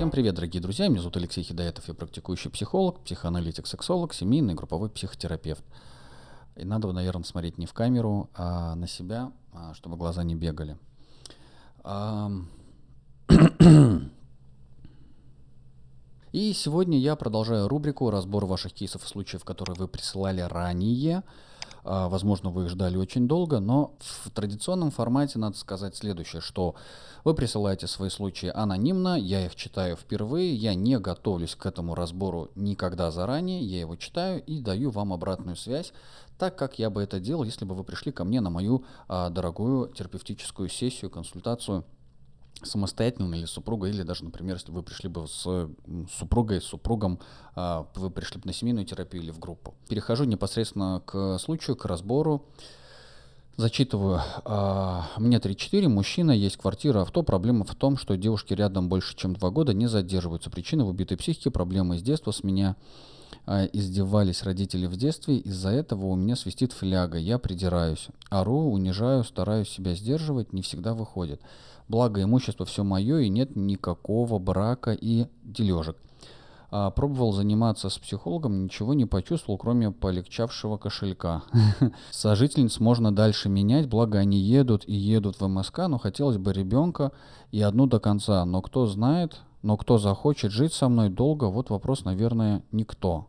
Всем привет, дорогие друзья. Меня зовут Алексей Хидаетов. Я практикующий психолог, психоаналитик, сексолог, семейный групповой психотерапевт. И надо, наверное, смотреть не в камеру, а на себя, а, чтобы глаза не бегали. И сегодня я продолжаю рубрику «Разбор ваших кейсов и случаев, которые вы присылали ранее». А, возможно, вы их ждали очень долго, но в традиционном формате надо сказать следующее, что вы присылаете свои случаи анонимно, я их читаю впервые, я не готовлюсь к этому разбору никогда заранее, я его читаю и даю вам обратную связь, так как я бы это делал, если бы вы пришли ко мне на мою а, дорогую терапевтическую сессию, консультацию самостоятельно или супруга, или даже, например, если вы пришли бы с супругой, с супругом, а, вы пришли бы на семейную терапию или в группу. Перехожу непосредственно к случаю, к разбору. Зачитываю. А, мне 34, мужчина, есть квартира, авто. Проблема в том, что девушки рядом больше, чем два года не задерживаются. Причина в убитой психике, проблемы из детства. С меня а, издевались родители в детстве. Из-за этого у меня свистит фляга. Я придираюсь. Ору, унижаю, стараюсь себя сдерживать. Не всегда выходит. Благо имущество все мое и нет никакого брака и дележек. А, пробовал заниматься с психологом, ничего не почувствовал, кроме полегчавшего кошелька. Сожительниц можно дальше менять, благо они едут и едут в МСК, но хотелось бы ребенка и одну до конца. Но кто знает, но кто захочет жить со мной долго, вот вопрос, наверное, никто.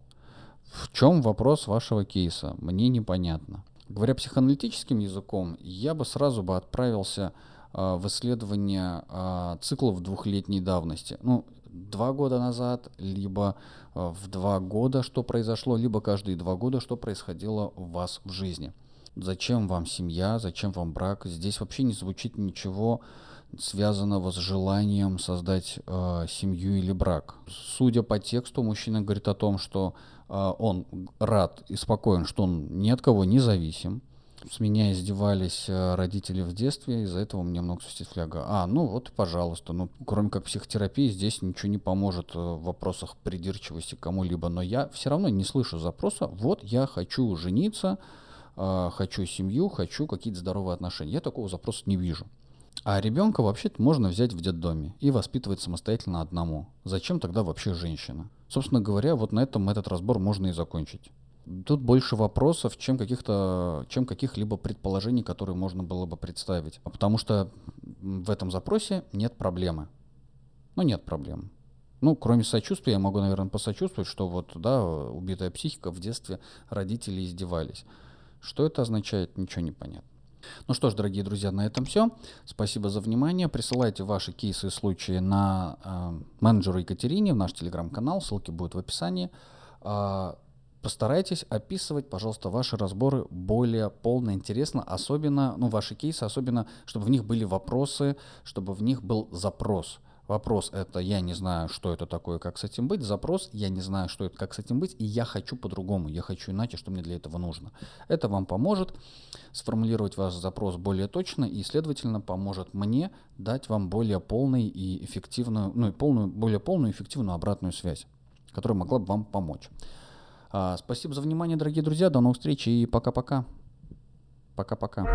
В чем вопрос вашего кейса? Мне непонятно. Говоря психоаналитическим языком, я бы сразу бы отправился а, в исследование а, циклов двухлетней давности. Ну, два года назад, либо а, в два года, что произошло, либо каждые два года, что происходило у вас в жизни. Зачем вам семья, зачем вам брак? Здесь вообще не звучит ничего связанного с желанием создать э, семью или брак. Судя по тексту, мужчина говорит о том, что э, он рад и спокоен, что он ни от кого не зависим, с меня издевались э, родители в детстве, из-за этого мне много свистит фляга. А, ну вот, пожалуйста, ну, кроме как психотерапии, здесь ничего не поможет э, в вопросах придирчивости кому-либо, но я все равно не слышу запроса, вот я хочу жениться, э, хочу семью, хочу какие-то здоровые отношения. Я такого запроса не вижу. А ребенка вообще-то можно взять в детдоме и воспитывать самостоятельно одному. Зачем тогда вообще женщина? Собственно говоря, вот на этом этот разбор можно и закончить. Тут больше вопросов, чем каких-то, чем каких-либо предположений, которые можно было бы представить. Потому что в этом запросе нет проблемы. Ну, нет проблем. Ну, кроме сочувствия, я могу, наверное, посочувствовать, что вот, да, убитая психика в детстве родители издевались. Что это означает, ничего не понятно. Ну что ж, дорогие друзья, на этом все. Спасибо за внимание. Присылайте ваши кейсы и случаи на э, менеджеру Екатерине в наш телеграм-канал. Ссылки будут в описании. Постарайтесь описывать, пожалуйста, ваши разборы более полно, интересно, особенно, ну, ваши кейсы, особенно, чтобы в них были вопросы, чтобы в них был запрос. Вопрос это я не знаю, что это такое, как с этим быть. Запрос я не знаю, что это, как с этим быть, и я хочу по-другому, я хочу иначе, что мне для этого нужно. Это вам поможет сформулировать ваш запрос более точно и, следовательно, поможет мне дать вам более полный и эффективную, ну и полную, более полную и эффективную обратную связь, которая могла бы вам помочь. А, спасибо за внимание, дорогие друзья. До новых встреч и пока-пока. Пока-пока.